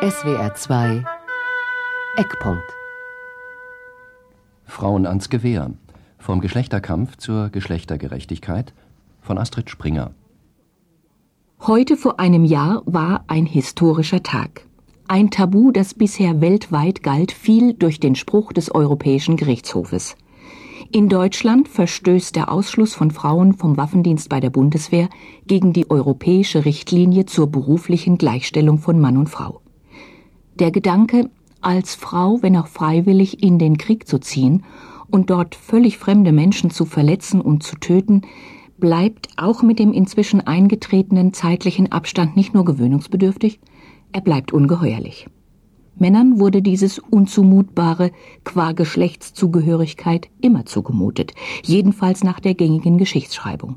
SWR 2 Eckpunkt Frauen ans Gewehr. Vom Geschlechterkampf zur Geschlechtergerechtigkeit von Astrid Springer. Heute vor einem Jahr war ein historischer Tag. Ein Tabu, das bisher weltweit galt, fiel durch den Spruch des Europäischen Gerichtshofes. In Deutschland verstößt der Ausschluss von Frauen vom Waffendienst bei der Bundeswehr gegen die europäische Richtlinie zur beruflichen Gleichstellung von Mann und Frau. Der Gedanke, als Frau, wenn auch freiwillig, in den Krieg zu ziehen und dort völlig fremde Menschen zu verletzen und zu töten, bleibt auch mit dem inzwischen eingetretenen zeitlichen Abstand nicht nur gewöhnungsbedürftig, er bleibt ungeheuerlich. Männern wurde dieses Unzumutbare qua Geschlechtszugehörigkeit immer zugemutet, jedenfalls nach der gängigen Geschichtsschreibung.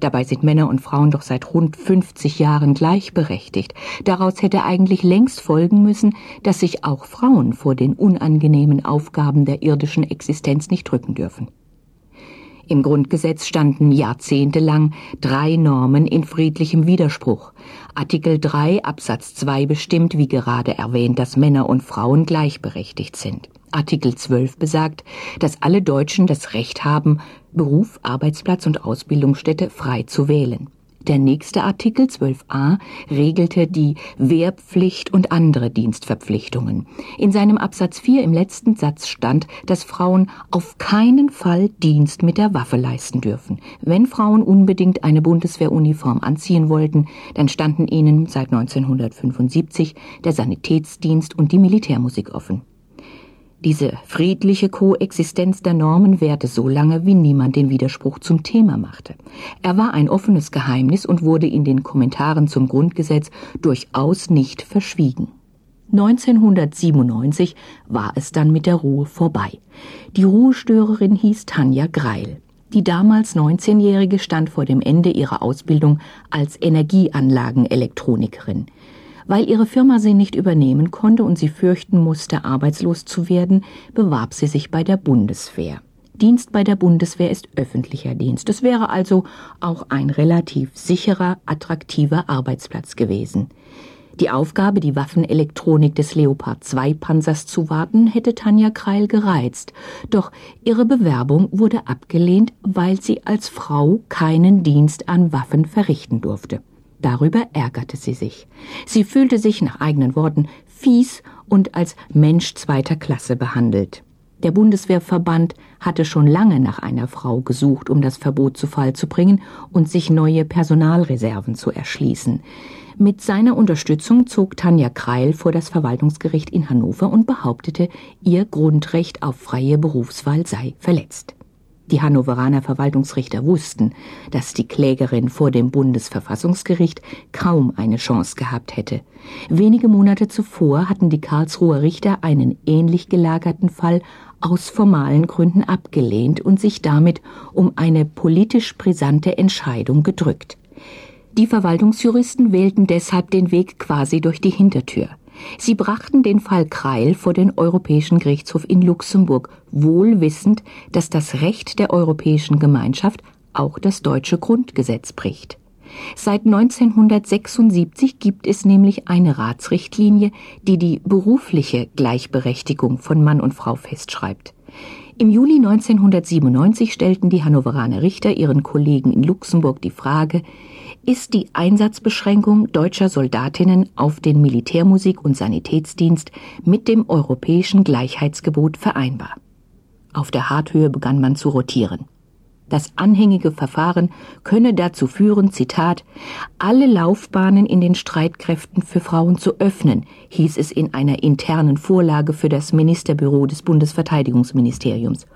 Dabei sind Männer und Frauen doch seit rund 50 Jahren gleichberechtigt. Daraus hätte eigentlich längst folgen müssen, dass sich auch Frauen vor den unangenehmen Aufgaben der irdischen Existenz nicht drücken dürfen. Im Grundgesetz standen jahrzehntelang drei Normen in friedlichem Widerspruch. Artikel 3 Absatz 2 bestimmt, wie gerade erwähnt, dass Männer und Frauen gleichberechtigt sind. Artikel 12 besagt, dass alle Deutschen das Recht haben, Beruf, Arbeitsplatz und Ausbildungsstätte frei zu wählen. Der nächste Artikel 12a regelte die Wehrpflicht und andere Dienstverpflichtungen. In seinem Absatz 4 im letzten Satz stand, dass Frauen auf keinen Fall Dienst mit der Waffe leisten dürfen. Wenn Frauen unbedingt eine Bundeswehruniform anziehen wollten, dann standen ihnen seit 1975 der Sanitätsdienst und die Militärmusik offen. Diese friedliche Koexistenz der Normen währte so lange, wie niemand den Widerspruch zum Thema machte. Er war ein offenes Geheimnis und wurde in den Kommentaren zum Grundgesetz durchaus nicht verschwiegen. 1997 war es dann mit der Ruhe vorbei. Die Ruhestörerin hieß Tanja Greil. Die damals 19-Jährige stand vor dem Ende ihrer Ausbildung als Energieanlagenelektronikerin. Weil ihre Firma sie nicht übernehmen konnte und sie fürchten musste, arbeitslos zu werden, bewarb sie sich bei der Bundeswehr. Dienst bei der Bundeswehr ist öffentlicher Dienst. Es wäre also auch ein relativ sicherer, attraktiver Arbeitsplatz gewesen. Die Aufgabe, die Waffenelektronik des Leopard 2 Panzers zu warten, hätte Tanja Kreil gereizt. Doch ihre Bewerbung wurde abgelehnt, weil sie als Frau keinen Dienst an Waffen verrichten durfte. Darüber ärgerte sie sich. Sie fühlte sich nach eigenen Worten fies und als Mensch zweiter Klasse behandelt. Der Bundeswehrverband hatte schon lange nach einer Frau gesucht, um das Verbot zu Fall zu bringen und sich neue Personalreserven zu erschließen. Mit seiner Unterstützung zog Tanja Kreil vor das Verwaltungsgericht in Hannover und behauptete, ihr Grundrecht auf freie Berufswahl sei verletzt. Die Hannoveraner Verwaltungsrichter wussten, dass die Klägerin vor dem Bundesverfassungsgericht kaum eine Chance gehabt hätte. Wenige Monate zuvor hatten die Karlsruher Richter einen ähnlich gelagerten Fall aus formalen Gründen abgelehnt und sich damit um eine politisch brisante Entscheidung gedrückt. Die Verwaltungsjuristen wählten deshalb den Weg quasi durch die Hintertür. Sie brachten den Fall Kreil vor den Europäischen Gerichtshof in Luxemburg, wohl wissend, dass das Recht der Europäischen Gemeinschaft auch das deutsche Grundgesetz bricht. Seit 1976 gibt es nämlich eine Ratsrichtlinie, die die berufliche Gleichberechtigung von Mann und Frau festschreibt. Im Juli 1997 stellten die Hannoveraner Richter ihren Kollegen in Luxemburg die Frage, ist die Einsatzbeschränkung deutscher Soldatinnen auf den Militärmusik- und Sanitätsdienst mit dem europäischen Gleichheitsgebot vereinbar. Auf der Harthöhe begann man zu rotieren. Das anhängige Verfahren könne dazu führen, Zitat, alle Laufbahnen in den Streitkräften für Frauen zu öffnen, hieß es in einer internen Vorlage für das Ministerbüro des Bundesverteidigungsministeriums.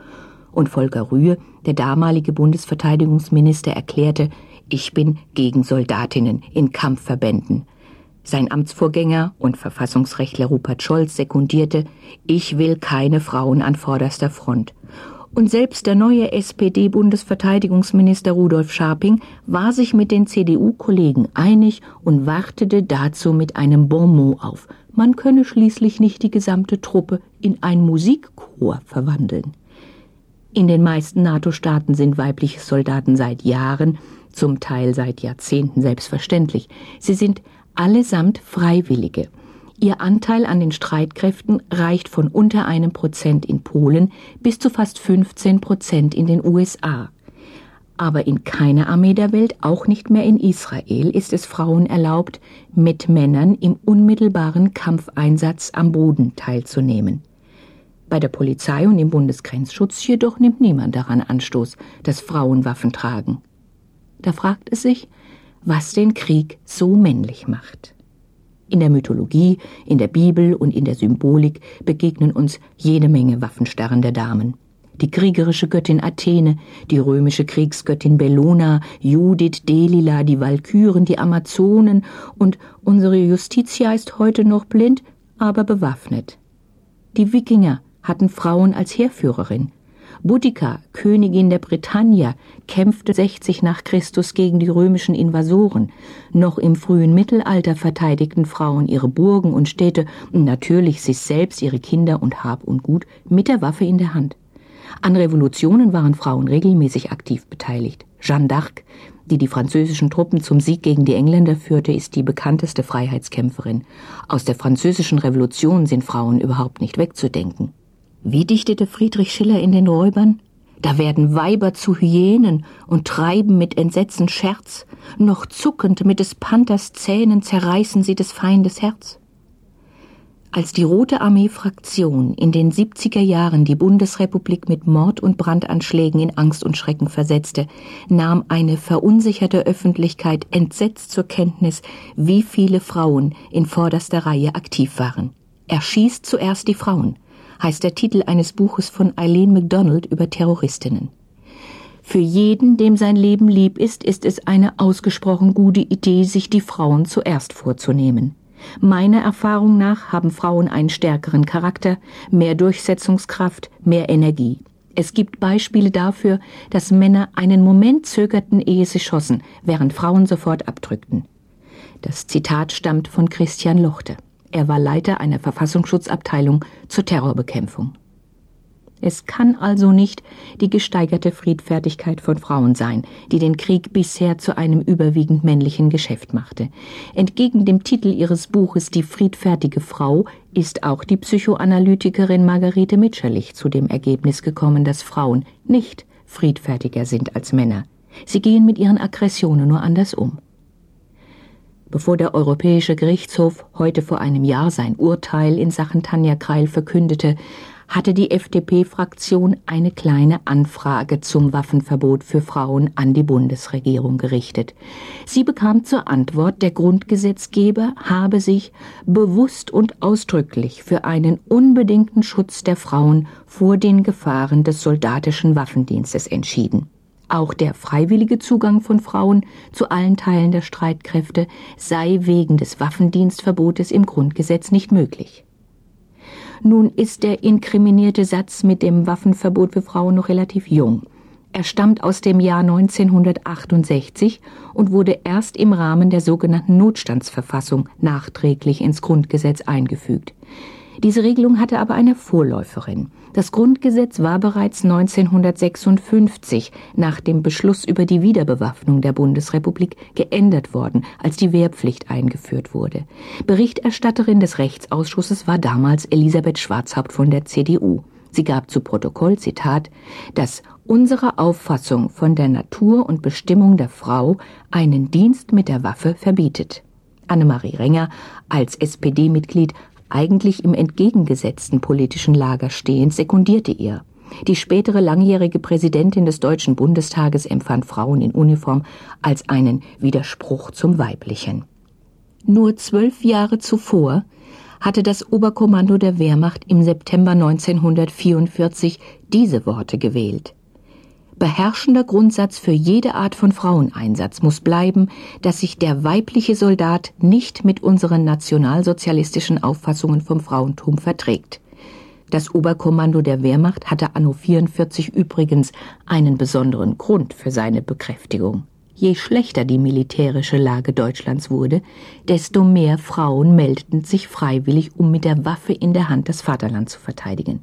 Und Volker Rühe, der damalige Bundesverteidigungsminister, erklärte, ich bin gegen Soldatinnen in Kampfverbänden. Sein Amtsvorgänger und Verfassungsrechtler Rupert Scholz sekundierte, ich will keine Frauen an vorderster Front. Und selbst der neue SPD-Bundesverteidigungsminister Rudolf Scharping war sich mit den CDU-Kollegen einig und wartete dazu mit einem Bonmot auf. Man könne schließlich nicht die gesamte Truppe in ein Musikchor verwandeln. In den meisten NATO-Staaten sind weibliche Soldaten seit Jahren zum Teil seit Jahrzehnten selbstverständlich. Sie sind allesamt Freiwillige. Ihr Anteil an den Streitkräften reicht von unter einem Prozent in Polen bis zu fast 15 Prozent in den USA. Aber in keiner Armee der Welt, auch nicht mehr in Israel, ist es Frauen erlaubt, mit Männern im unmittelbaren Kampfeinsatz am Boden teilzunehmen. Bei der Polizei und im Bundesgrenzschutz jedoch nimmt niemand daran Anstoß, dass Frauen Waffen tragen. Da fragt es sich, was den Krieg so männlich macht. In der Mythologie, in der Bibel und in der Symbolik begegnen uns jede Menge Waffenstarren der Damen. Die kriegerische Göttin Athene, die römische Kriegsgöttin Bellona, Judith, Delila, die Walküren, die Amazonen und unsere Justitia ist heute noch blind, aber bewaffnet. Die Wikinger hatten Frauen als Heerführerin. Boudica, Königin der Britannia, kämpfte 60 nach Christus gegen die römischen Invasoren. Noch im frühen Mittelalter verteidigten Frauen ihre Burgen und Städte natürlich sich selbst, ihre Kinder und Hab und Gut mit der Waffe in der Hand. An Revolutionen waren Frauen regelmäßig aktiv beteiligt. Jeanne d'Arc, die die französischen Truppen zum Sieg gegen die Engländer führte, ist die bekannteste Freiheitskämpferin. Aus der französischen Revolution sind Frauen überhaupt nicht wegzudenken. Wie dichtete Friedrich Schiller in den Räubern? Da werden Weiber zu Hyänen und treiben mit Entsetzen Scherz, noch zuckend mit des Panthers Zähnen zerreißen sie des Feindes Herz. Als die Rote Armee-Fraktion in den 70er Jahren die Bundesrepublik mit Mord- und Brandanschlägen in Angst und Schrecken versetzte, nahm eine verunsicherte Öffentlichkeit entsetzt zur Kenntnis, wie viele Frauen in vorderster Reihe aktiv waren. Erschießt zuerst die Frauen, heißt der Titel eines Buches von Eileen MacDonald über Terroristinnen. Für jeden, dem sein Leben lieb ist, ist es eine ausgesprochen gute Idee, sich die Frauen zuerst vorzunehmen. Meiner Erfahrung nach haben Frauen einen stärkeren Charakter, mehr Durchsetzungskraft, mehr Energie. Es gibt Beispiele dafür, dass Männer einen Moment zögerten, ehe sie schossen, während Frauen sofort abdrückten. Das Zitat stammt von Christian Lochte. Er war Leiter einer Verfassungsschutzabteilung zur Terrorbekämpfung. Es kann also nicht die gesteigerte Friedfertigkeit von Frauen sein, die den Krieg bisher zu einem überwiegend männlichen Geschäft machte. Entgegen dem Titel ihres Buches Die friedfertige Frau ist auch die Psychoanalytikerin Margarete Mitscherlich zu dem Ergebnis gekommen, dass Frauen nicht friedfertiger sind als Männer. Sie gehen mit ihren Aggressionen nur anders um. Bevor der Europäische Gerichtshof heute vor einem Jahr sein Urteil in Sachen Tanja Kreil verkündete, hatte die FDP-Fraktion eine kleine Anfrage zum Waffenverbot für Frauen an die Bundesregierung gerichtet. Sie bekam zur Antwort, der Grundgesetzgeber habe sich bewusst und ausdrücklich für einen unbedingten Schutz der Frauen vor den Gefahren des soldatischen Waffendienstes entschieden. Auch der freiwillige Zugang von Frauen zu allen Teilen der Streitkräfte sei wegen des Waffendienstverbotes im Grundgesetz nicht möglich. Nun ist der inkriminierte Satz mit dem Waffenverbot für Frauen noch relativ jung. Er stammt aus dem Jahr 1968 und wurde erst im Rahmen der sogenannten Notstandsverfassung nachträglich ins Grundgesetz eingefügt. Diese Regelung hatte aber eine Vorläuferin. Das Grundgesetz war bereits 1956 nach dem Beschluss über die Wiederbewaffnung der Bundesrepublik geändert worden, als die Wehrpflicht eingeführt wurde. Berichterstatterin des Rechtsausschusses war damals Elisabeth Schwarzhaupt von der CDU. Sie gab zu Protokoll, Zitat, dass unsere Auffassung von der Natur und Bestimmung der Frau einen Dienst mit der Waffe verbietet. Annemarie Renger als SPD-Mitglied eigentlich im entgegengesetzten politischen Lager stehend, sekundierte ihr. Die spätere langjährige Präsidentin des Deutschen Bundestages empfand Frauen in Uniform als einen Widerspruch zum Weiblichen. Nur zwölf Jahre zuvor hatte das Oberkommando der Wehrmacht im September 1944 diese Worte gewählt. Beherrschender Grundsatz für jede Art von Fraueneinsatz muss bleiben, dass sich der weibliche Soldat nicht mit unseren nationalsozialistischen Auffassungen vom Frauentum verträgt. Das Oberkommando der Wehrmacht hatte anno 44 übrigens einen besonderen Grund für seine Bekräftigung. Je schlechter die militärische Lage Deutschlands wurde, desto mehr Frauen meldeten sich freiwillig, um mit der Waffe in der Hand das Vaterland zu verteidigen.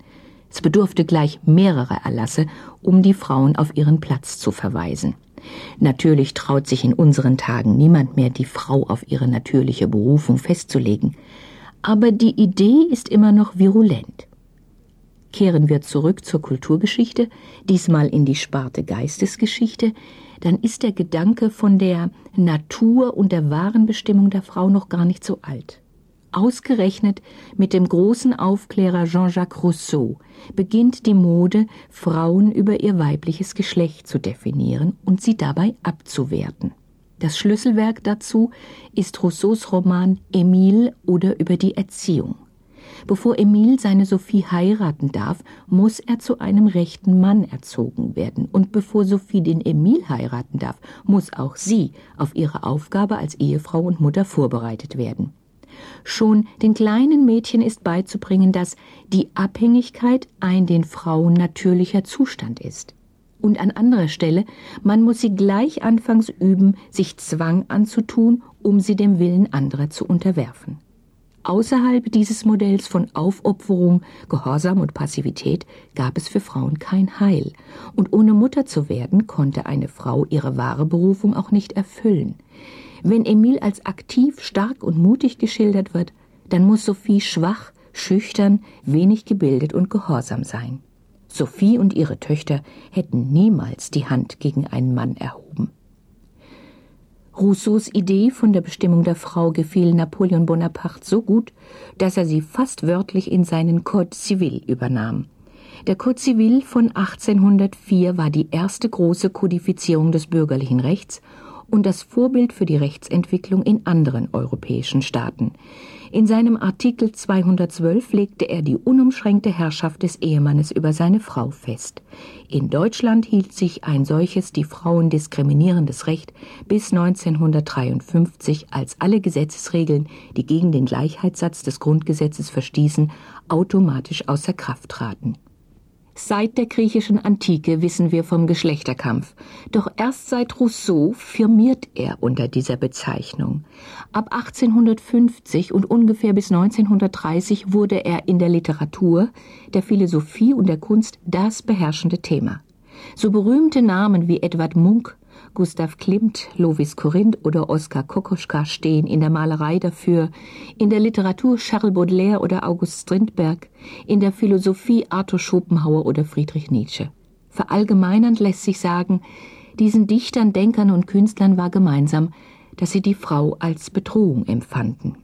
Es bedurfte gleich mehrerer Erlasse, um die Frauen auf ihren Platz zu verweisen. Natürlich traut sich in unseren Tagen niemand mehr, die Frau auf ihre natürliche Berufung festzulegen. Aber die Idee ist immer noch virulent. Kehren wir zurück zur Kulturgeschichte, diesmal in die Sparte Geistesgeschichte, dann ist der Gedanke von der Natur und der wahren Bestimmung der Frau noch gar nicht so alt. Ausgerechnet mit dem großen Aufklärer Jean-Jacques Rousseau beginnt die Mode, Frauen über ihr weibliches Geschlecht zu definieren und sie dabei abzuwerten. Das Schlüsselwerk dazu ist Rousseaus Roman Emile oder über die Erziehung. Bevor Emile seine Sophie heiraten darf, muss er zu einem rechten Mann erzogen werden. Und bevor Sophie den Emile heiraten darf, muss auch sie auf ihre Aufgabe als Ehefrau und Mutter vorbereitet werden. Schon den kleinen Mädchen ist beizubringen, dass die Abhängigkeit ein den Frauen natürlicher Zustand ist. Und an anderer Stelle, man muss sie gleich anfangs üben, sich Zwang anzutun, um sie dem Willen anderer zu unterwerfen. Außerhalb dieses Modells von Aufopferung, Gehorsam und Passivität gab es für Frauen kein Heil, und ohne Mutter zu werden, konnte eine Frau ihre wahre Berufung auch nicht erfüllen. Wenn Emil als aktiv, stark und mutig geschildert wird, dann muss Sophie schwach, schüchtern, wenig gebildet und gehorsam sein. Sophie und ihre Töchter hätten niemals die Hand gegen einen Mann erhoben. Rousseaus Idee von der Bestimmung der Frau gefiel Napoleon Bonaparte so gut, dass er sie fast wörtlich in seinen Code Civil übernahm. Der Code Civil von 1804 war die erste große Kodifizierung des bürgerlichen Rechts und das Vorbild für die Rechtsentwicklung in anderen europäischen Staaten. In seinem Artikel 212 legte er die unumschränkte Herrschaft des Ehemannes über seine Frau fest. In Deutschland hielt sich ein solches die Frauen diskriminierendes Recht bis 1953, als alle Gesetzesregeln, die gegen den Gleichheitssatz des Grundgesetzes verstießen, automatisch außer Kraft traten. Seit der griechischen Antike wissen wir vom Geschlechterkampf, doch erst seit Rousseau firmiert er unter dieser Bezeichnung. Ab 1850 und ungefähr bis 1930 wurde er in der Literatur, der Philosophie und der Kunst das beherrschende Thema. So berühmte Namen wie Edward Munk, Gustav Klimt, Lovis Corinth oder Oskar Kokoschka stehen in der Malerei dafür, in der Literatur Charles Baudelaire oder August Strindberg, in der Philosophie Arthur Schopenhauer oder Friedrich Nietzsche. Verallgemeinernd lässt sich sagen, diesen Dichtern, Denkern und Künstlern war gemeinsam, dass sie die Frau als Bedrohung empfanden.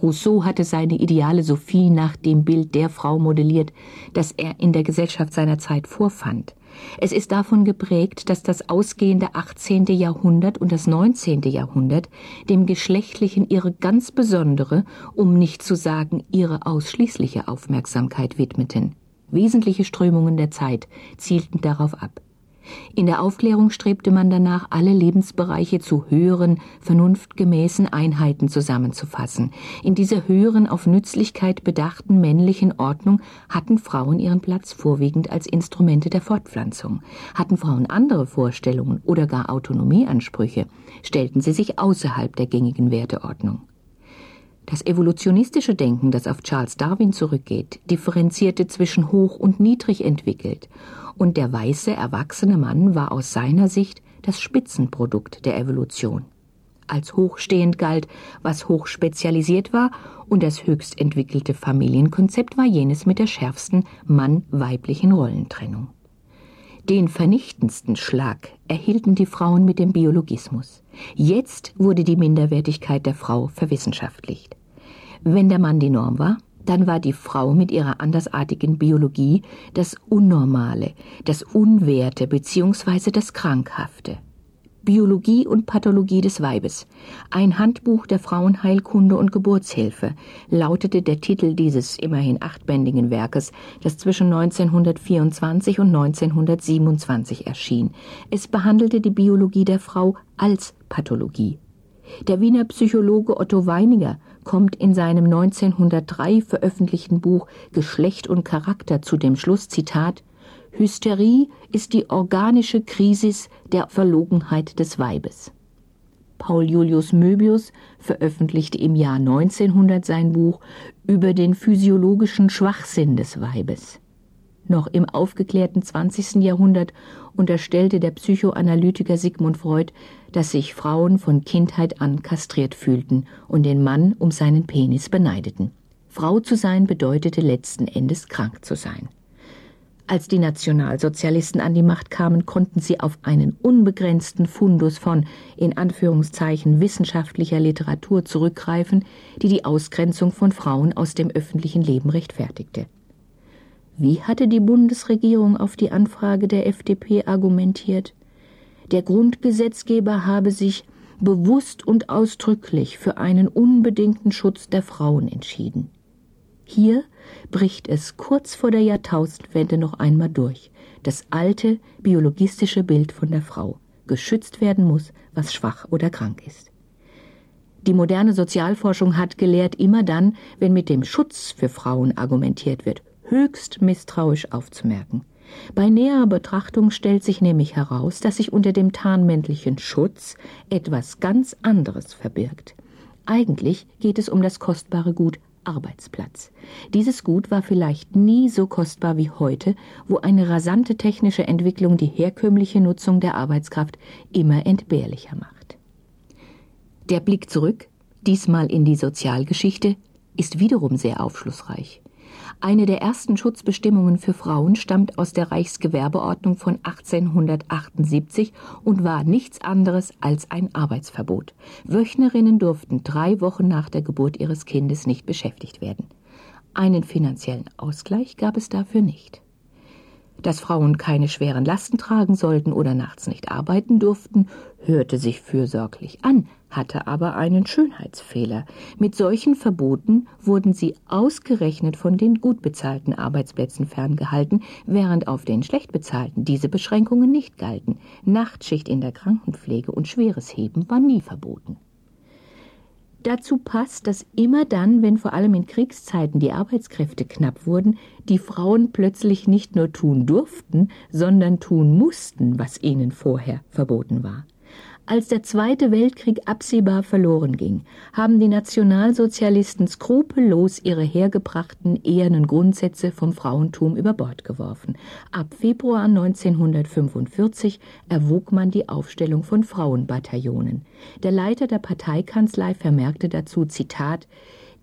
Rousseau hatte seine ideale Sophie nach dem Bild der Frau modelliert, das er in der Gesellschaft seiner Zeit vorfand. Es ist davon geprägt, dass das ausgehende 18. Jahrhundert und das 19. Jahrhundert dem Geschlechtlichen ihre ganz besondere, um nicht zu sagen ihre ausschließliche Aufmerksamkeit widmeten. Wesentliche Strömungen der Zeit zielten darauf ab. In der Aufklärung strebte man danach, alle Lebensbereiche zu höheren, vernunftgemäßen Einheiten zusammenzufassen. In dieser höheren, auf Nützlichkeit bedachten männlichen Ordnung hatten Frauen ihren Platz vorwiegend als Instrumente der Fortpflanzung. Hatten Frauen andere Vorstellungen oder gar Autonomieansprüche, stellten sie sich außerhalb der gängigen Werteordnung. Das evolutionistische Denken, das auf Charles Darwin zurückgeht, differenzierte zwischen hoch und niedrig entwickelt und der weiße, erwachsene Mann war aus seiner Sicht das Spitzenprodukt der Evolution. Als hochstehend galt, was hochspezialisiert war, und das höchst entwickelte Familienkonzept war jenes mit der schärfsten Mann-weiblichen Rollentrennung. Den vernichtendsten Schlag erhielten die Frauen mit dem Biologismus. Jetzt wurde die Minderwertigkeit der Frau verwissenschaftlicht. Wenn der Mann die Norm war, dann war die Frau mit ihrer andersartigen Biologie das Unnormale, das Unwerte bzw. das Krankhafte. Biologie und Pathologie des Weibes. Ein Handbuch der Frauenheilkunde und Geburtshilfe lautete der Titel dieses immerhin achtbändigen Werkes, das zwischen 1924 und 1927 erschien. Es behandelte die Biologie der Frau als Pathologie. Der Wiener Psychologe Otto Weininger kommt in seinem 1903 veröffentlichten Buch Geschlecht und Charakter zu dem Schluss, Zitat, Hysterie ist die organische Krisis der Verlogenheit des Weibes. Paul Julius Möbius veröffentlichte im Jahr 1900 sein Buch über den physiologischen Schwachsinn des Weibes. Noch im aufgeklärten 20. Jahrhundert unterstellte der Psychoanalytiker Sigmund Freud, dass sich Frauen von Kindheit an kastriert fühlten und den Mann um seinen Penis beneideten. Frau zu sein bedeutete letzten Endes krank zu sein. Als die Nationalsozialisten an die Macht kamen, konnten sie auf einen unbegrenzten Fundus von, in Anführungszeichen, wissenschaftlicher Literatur zurückgreifen, die die Ausgrenzung von Frauen aus dem öffentlichen Leben rechtfertigte. Wie hatte die Bundesregierung auf die Anfrage der FDP argumentiert? Der Grundgesetzgeber habe sich bewusst und ausdrücklich für einen unbedingten Schutz der Frauen entschieden. Hier bricht es kurz vor der Jahrtausendwende noch einmal durch. Das alte biologistische Bild von der Frau. Geschützt werden muss, was schwach oder krank ist. Die moderne Sozialforschung hat gelehrt, immer dann, wenn mit dem Schutz für Frauen argumentiert wird, höchst misstrauisch aufzumerken. Bei näherer Betrachtung stellt sich nämlich heraus, dass sich unter dem tarnmännlichen Schutz etwas ganz anderes verbirgt. Eigentlich geht es um das kostbare Gut Arbeitsplatz. Dieses Gut war vielleicht nie so kostbar wie heute, wo eine rasante technische Entwicklung die herkömmliche Nutzung der Arbeitskraft immer entbehrlicher macht. Der Blick zurück, diesmal in die Sozialgeschichte, ist wiederum sehr aufschlussreich. Eine der ersten Schutzbestimmungen für Frauen stammt aus der Reichsgewerbeordnung von 1878 und war nichts anderes als ein Arbeitsverbot. Wöchnerinnen durften drei Wochen nach der Geburt ihres Kindes nicht beschäftigt werden. Einen finanziellen Ausgleich gab es dafür nicht. Dass Frauen keine schweren Lasten tragen sollten oder nachts nicht arbeiten durften, hörte sich fürsorglich an, hatte aber einen Schönheitsfehler. Mit solchen Verboten wurden sie ausgerechnet von den gut bezahlten Arbeitsplätzen ferngehalten, während auf den schlecht bezahlten diese Beschränkungen nicht galten. Nachtschicht in der Krankenpflege und schweres Heben war nie verboten. Dazu passt, dass immer dann, wenn vor allem in Kriegszeiten die Arbeitskräfte knapp wurden, die Frauen plötzlich nicht nur tun durften, sondern tun mussten, was ihnen vorher verboten war. Als der Zweite Weltkrieg absehbar verloren ging, haben die Nationalsozialisten skrupellos ihre hergebrachten ehernen Grundsätze vom Frauentum über Bord geworfen. Ab Februar 1945 erwog man die Aufstellung von Frauenbataillonen. Der Leiter der Parteikanzlei vermerkte dazu Zitat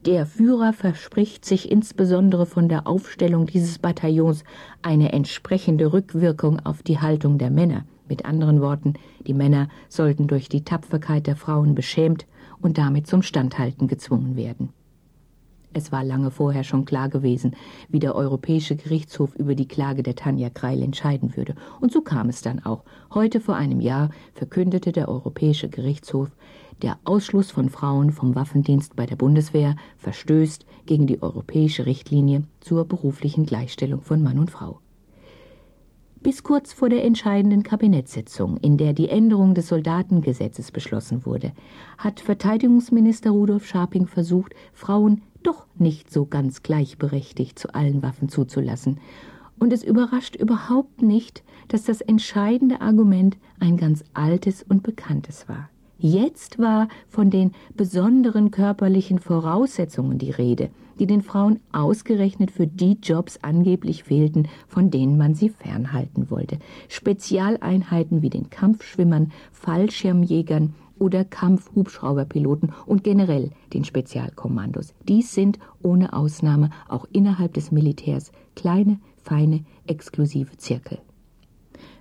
der Führer verspricht sich insbesondere von der Aufstellung dieses Bataillons eine entsprechende Rückwirkung auf die Haltung der Männer. Mit anderen Worten, die Männer sollten durch die Tapferkeit der Frauen beschämt und damit zum Standhalten gezwungen werden. Es war lange vorher schon klar gewesen, wie der Europäische Gerichtshof über die Klage der Tanja Kreil entscheiden würde. Und so kam es dann auch. Heute vor einem Jahr verkündete der Europäische Gerichtshof, der Ausschluss von Frauen vom Waffendienst bei der Bundeswehr verstößt gegen die europäische Richtlinie zur beruflichen Gleichstellung von Mann und Frau bis kurz vor der entscheidenden Kabinettssitzung, in der die Änderung des Soldatengesetzes beschlossen wurde, hat Verteidigungsminister Rudolf Scharping versucht, Frauen doch nicht so ganz gleichberechtigt zu allen Waffen zuzulassen. Und es überrascht überhaupt nicht, dass das entscheidende Argument ein ganz altes und bekanntes war. Jetzt war von den besonderen körperlichen Voraussetzungen die Rede, die den Frauen ausgerechnet für die Jobs angeblich fehlten, von denen man sie fernhalten wollte. Spezialeinheiten wie den Kampfschwimmern, Fallschirmjägern oder Kampfhubschrauberpiloten und generell den Spezialkommandos. Dies sind ohne Ausnahme auch innerhalb des Militärs kleine, feine, exklusive Zirkel.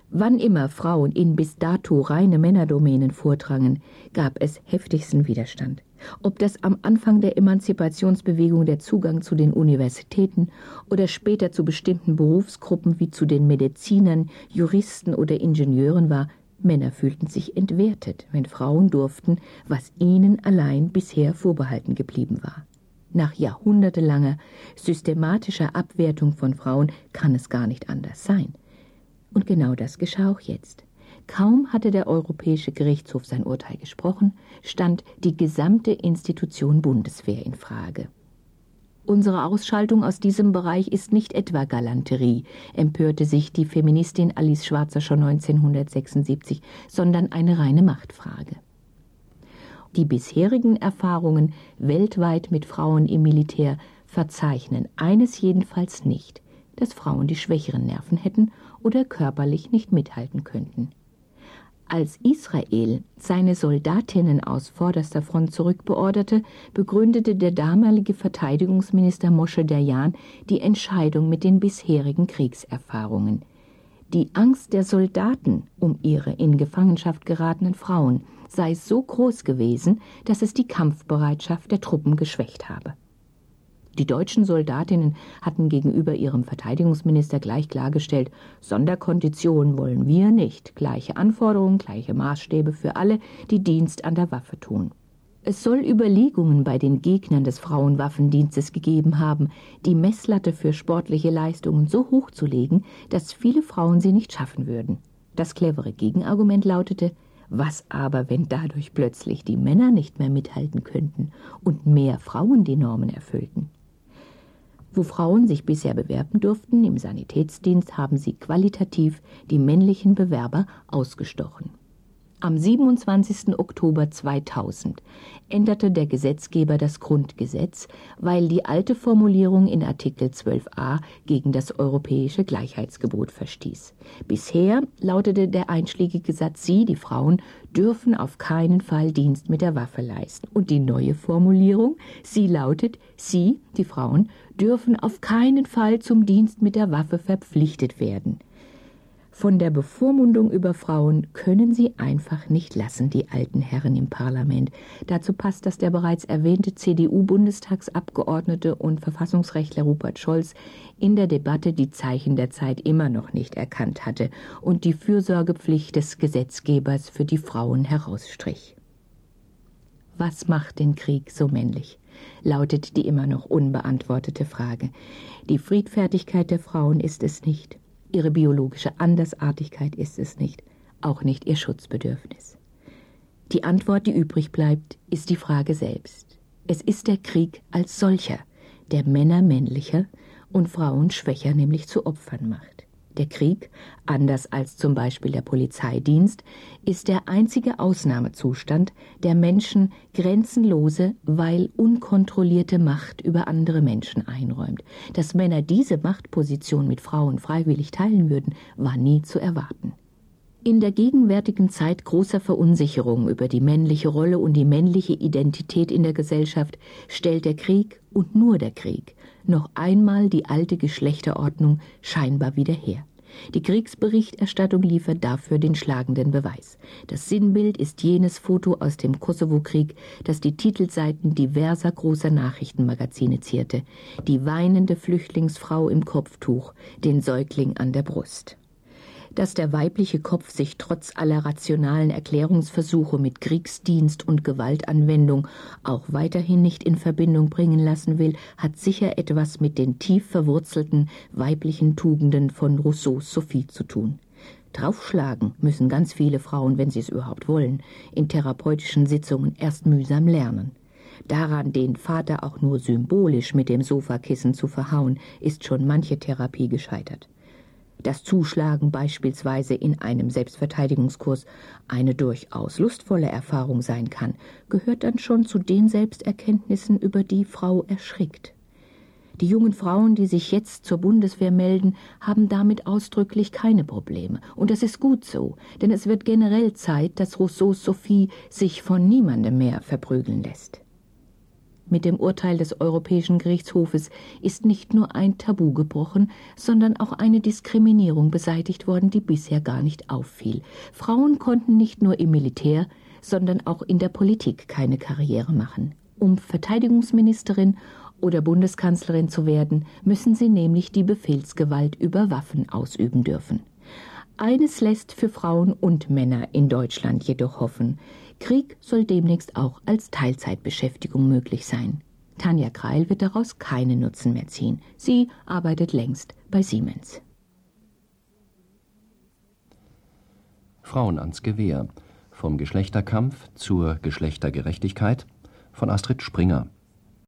Wann immer Frauen in bis dato reine Männerdomänen vordrangen, gab es heftigsten Widerstand. Ob das am Anfang der Emanzipationsbewegung der Zugang zu den Universitäten oder später zu bestimmten Berufsgruppen wie zu den Medizinern, Juristen oder Ingenieuren war, Männer fühlten sich entwertet, wenn Frauen durften, was ihnen allein bisher vorbehalten geblieben war. Nach jahrhundertelanger systematischer Abwertung von Frauen kann es gar nicht anders sein. Und genau das geschah auch jetzt. Kaum hatte der Europäische Gerichtshof sein Urteil gesprochen, stand die gesamte Institution Bundeswehr in Frage. Unsere Ausschaltung aus diesem Bereich ist nicht etwa Galanterie, empörte sich die Feministin Alice Schwarzer schon 1976, sondern eine reine Machtfrage. Die bisherigen Erfahrungen weltweit mit Frauen im Militär verzeichnen eines jedenfalls nicht dass Frauen die schwächeren Nerven hätten oder körperlich nicht mithalten könnten. Als Israel seine Soldatinnen aus vorderster Front zurückbeorderte, begründete der damalige Verteidigungsminister Moshe Dayan die Entscheidung mit den bisherigen Kriegserfahrungen. Die Angst der Soldaten um ihre in Gefangenschaft geratenen Frauen sei so groß gewesen, dass es die Kampfbereitschaft der Truppen geschwächt habe. Die deutschen Soldatinnen hatten gegenüber ihrem Verteidigungsminister gleich klargestellt, Sonderkonditionen wollen wir nicht, gleiche Anforderungen, gleiche Maßstäbe für alle, die Dienst an der Waffe tun. Es soll Überlegungen bei den Gegnern des Frauenwaffendienstes gegeben haben, die Messlatte für sportliche Leistungen so hoch zu legen, dass viele Frauen sie nicht schaffen würden. Das clevere Gegenargument lautete, was aber, wenn dadurch plötzlich die Männer nicht mehr mithalten könnten und mehr Frauen die Normen erfüllten? Wo Frauen sich bisher bewerben durften im Sanitätsdienst, haben sie qualitativ die männlichen Bewerber ausgestochen. Am 27. Oktober 2000 änderte der Gesetzgeber das Grundgesetz, weil die alte Formulierung in Artikel 12a gegen das europäische Gleichheitsgebot verstieß. Bisher lautete der einschlägige Satz Sie, die Frauen, dürfen auf keinen Fall Dienst mit der Waffe leisten. Und die neue Formulierung, sie lautet Sie, die Frauen, dürfen auf keinen Fall zum Dienst mit der Waffe verpflichtet werden. Von der Bevormundung über Frauen können sie einfach nicht lassen, die alten Herren im Parlament. Dazu passt, dass der bereits erwähnte CDU-Bundestagsabgeordnete und Verfassungsrechtler Rupert Scholz in der Debatte die Zeichen der Zeit immer noch nicht erkannt hatte und die Fürsorgepflicht des Gesetzgebers für die Frauen herausstrich. Was macht den Krieg so männlich? lautet die immer noch unbeantwortete Frage. Die Friedfertigkeit der Frauen ist es nicht. Ihre biologische Andersartigkeit ist es nicht, auch nicht ihr Schutzbedürfnis. Die Antwort, die übrig bleibt, ist die Frage selbst. Es ist der Krieg als solcher, der Männer männlicher und Frauen schwächer nämlich zu Opfern macht. Der Krieg, anders als zum Beispiel der Polizeidienst, ist der einzige Ausnahmezustand, der Menschen grenzenlose, weil unkontrollierte Macht über andere Menschen einräumt. Dass Männer diese Machtposition mit Frauen freiwillig teilen würden, war nie zu erwarten. In der gegenwärtigen Zeit großer Verunsicherung über die männliche Rolle und die männliche Identität in der Gesellschaft stellt der Krieg und nur der Krieg noch einmal die alte Geschlechterordnung scheinbar wieder her. Die Kriegsberichterstattung liefert dafür den schlagenden Beweis. Das Sinnbild ist jenes Foto aus dem Kosovo-Krieg, das die Titelseiten diverser großer Nachrichtenmagazine zierte. Die weinende Flüchtlingsfrau im Kopftuch, den Säugling an der Brust dass der weibliche Kopf sich trotz aller rationalen Erklärungsversuche mit Kriegsdienst und Gewaltanwendung auch weiterhin nicht in Verbindung bringen lassen will, hat sicher etwas mit den tief verwurzelten weiblichen Tugenden von Rousseaus Sophie zu tun. Draufschlagen müssen ganz viele Frauen, wenn sie es überhaupt wollen, in therapeutischen Sitzungen erst mühsam lernen. Daran den Vater auch nur symbolisch mit dem Sofakissen zu verhauen, ist schon manche Therapie gescheitert dass Zuschlagen beispielsweise in einem Selbstverteidigungskurs eine durchaus lustvolle Erfahrung sein kann, gehört dann schon zu den Selbsterkenntnissen, über die Frau erschrickt. Die jungen Frauen, die sich jetzt zur Bundeswehr melden, haben damit ausdrücklich keine Probleme. Und das ist gut so, denn es wird generell Zeit, dass Rousseaus Sophie sich von niemandem mehr verprügeln lässt. Mit dem Urteil des Europäischen Gerichtshofes ist nicht nur ein Tabu gebrochen, sondern auch eine Diskriminierung beseitigt worden, die bisher gar nicht auffiel. Frauen konnten nicht nur im Militär, sondern auch in der Politik keine Karriere machen. Um Verteidigungsministerin oder Bundeskanzlerin zu werden, müssen sie nämlich die Befehlsgewalt über Waffen ausüben dürfen. Eines lässt für Frauen und Männer in Deutschland jedoch hoffen. Krieg soll demnächst auch als Teilzeitbeschäftigung möglich sein. Tanja Kreil wird daraus keinen Nutzen mehr ziehen. Sie arbeitet längst bei Siemens. Frauen ans Gewehr. Vom Geschlechterkampf zur Geschlechtergerechtigkeit von Astrid Springer.